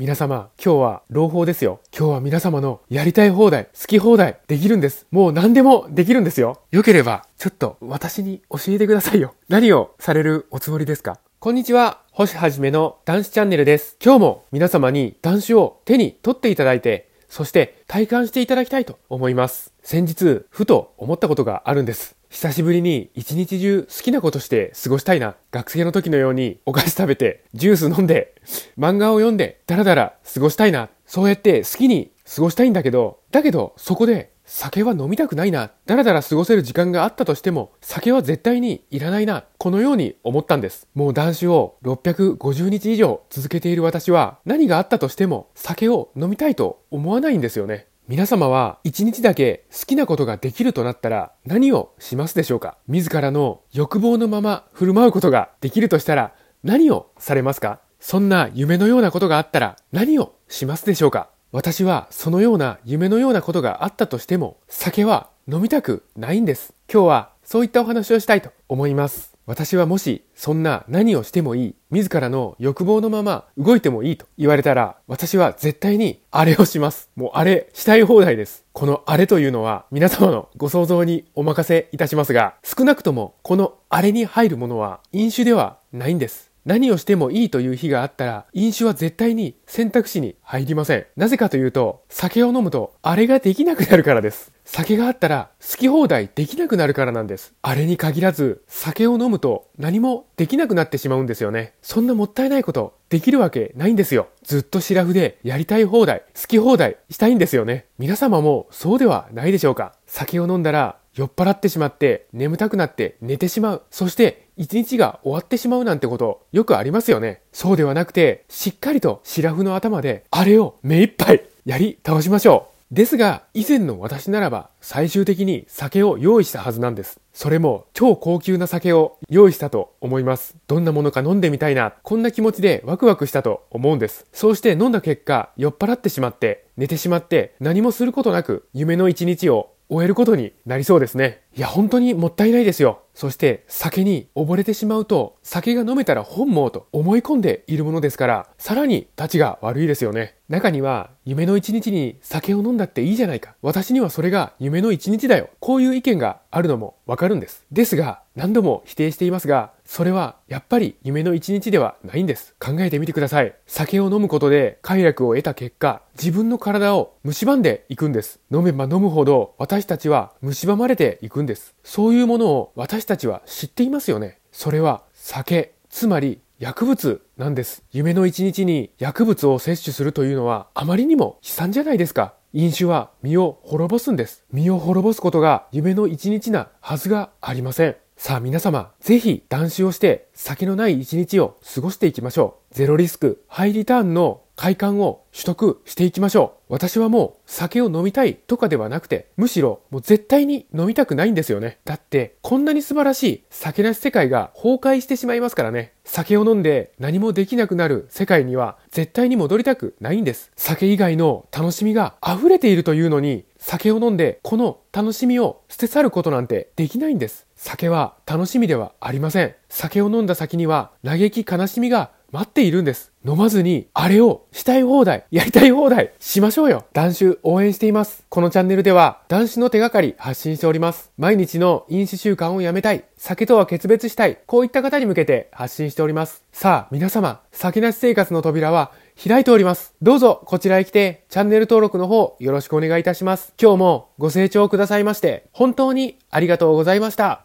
皆様、今日は朗報ですよ。今日は皆様のやりたい放題、好き放題、できるんです。もう何でもできるんですよ。よければ、ちょっと私に教えてくださいよ。何をされるおつもりですか？こんにちは。星はじめの男子チャンネルです。今日も皆様に男子を手に取っていただいて、そして体感していただきたいと思います。先日、ふと思ったことがあるんです。久しぶりに一日中好きなことして過ごしたいな。学生の時のようにお菓子食べて、ジュース飲んで、漫画を読んで、だらだら過ごしたいな。そうやって好きに過ごしたいんだけど、だけどそこで酒は飲みたくないな。だらだら過ごせる時間があったとしても、酒は絶対にいらないな。このように思ったんです。もう男子を650日以上続けている私は、何があったとしても酒を飲みたいと思わないんですよね。皆様は一日だけ好きなことができるとなったら何をしますでしょうか？自らの欲望のまま振る舞うことができるとしたら何をされますか？そんな夢のようなことがあったら何をしますでしょうか？私はそのような夢のようなことがあったとしても酒は飲みたくないんです。今日はそういったお話をしたいと思います。私はもしそんな何をしてもいい、自らの欲望のまま動いてもいいと言われたら、私は絶対にあれをします。もうあれしたい放題です。このあれというのは皆様のご想像にお任せいたしますが、少なくともこのあれに入るものは飲酒ではないんです。何をしてもいいという日があったら、飲酒は絶対に選択肢に入りません。なぜかというと、酒を飲むと、あれができなくなるからです。酒があったら、好き放題できなくなるからなんです。あれに限らず、酒を飲むと何もできなくなってしまうんですよね。そんなもったいないこと、できるわけないんですよ。ずっとシラフでやりたい放題、好き放題したいんですよね。皆様もそうではないでしょうか。酒を飲んだら、酔っ払ってしまって眠たくなって寝てしまう。そして一日が終わってしまうなんてことよくありますよね。そうではなくてしっかりとシラフの頭であれを目いっぱいやり倒しましょう。ですが以前の私ならば最終的に酒を用意したはずなんです。それも超高級な酒を用意したと思います。どんなものか飲んでみたいな、こんな気持ちでワクワクしたと思うんです。そうして飲んだ結果、酔っ払ってしまって、寝てしまって、何もすることなく夢の一日を終えることになりそうですね。いや、本当にもったいないですよ。そして、酒に溺れてしまうと、酒が飲めたら本望と思い込んでいるものですから、さらに立ちが悪いですよね。中には、夢の一日に酒を飲んだっていいじゃないか。私にはそれが夢の一日だよ。こういう意見があるのもわかるんです。ですが、何度も否定していますが、それはやっぱり夢の一日ではないんです。考えてみてください。酒を飲むことで快楽を得た結果、自分の体を蝕んでいくんです。飲めば飲むほど私たちは蝕まれていくんです。そういうものを私たちは知っていますよね。それは酒、つまり薬物なんです。夢の一日に薬物を摂取するというのはあまりにも悲惨じゃないですか。飲酒は身を滅ぼすんです。身を滅ぼすことが夢の一日なはずがありません。さあ皆様、ぜひ断酒をして酒のない一日を過ごしていきましょう。ゼロリスク、ハイリターンの快感を取得していきましょう。私はもう酒を飲みたいとかではなくて、むしろもう絶対に飲みたくないんですよね。だって、こんなに素晴らしい酒なし世界が崩壊してしまいますからね。酒を飲んで何もできなくなる世界には絶対に戻りたくないんです。酒以外の楽しみが溢れているというのに、酒を飲んでこの楽しみを捨て去ることなんてできないんです。酒は楽しみではありません。酒を飲んだ先には嘆き悲しみが待っているんです。飲まずに、あれをしたい放題、やりたい放題、しましょうよ。男子応援しています。このチャンネルでは、男子の手がかり発信しております。毎日の飲酒習慣をやめたい、酒とは決別したい、こういった方に向けて発信しております。さあ、皆様、酒なし生活の扉は開いております。どうぞ、こちらへ来て、チャンネル登録の方、よろしくお願いいたします。今日もご清聴くださいまして、本当にありがとうございました。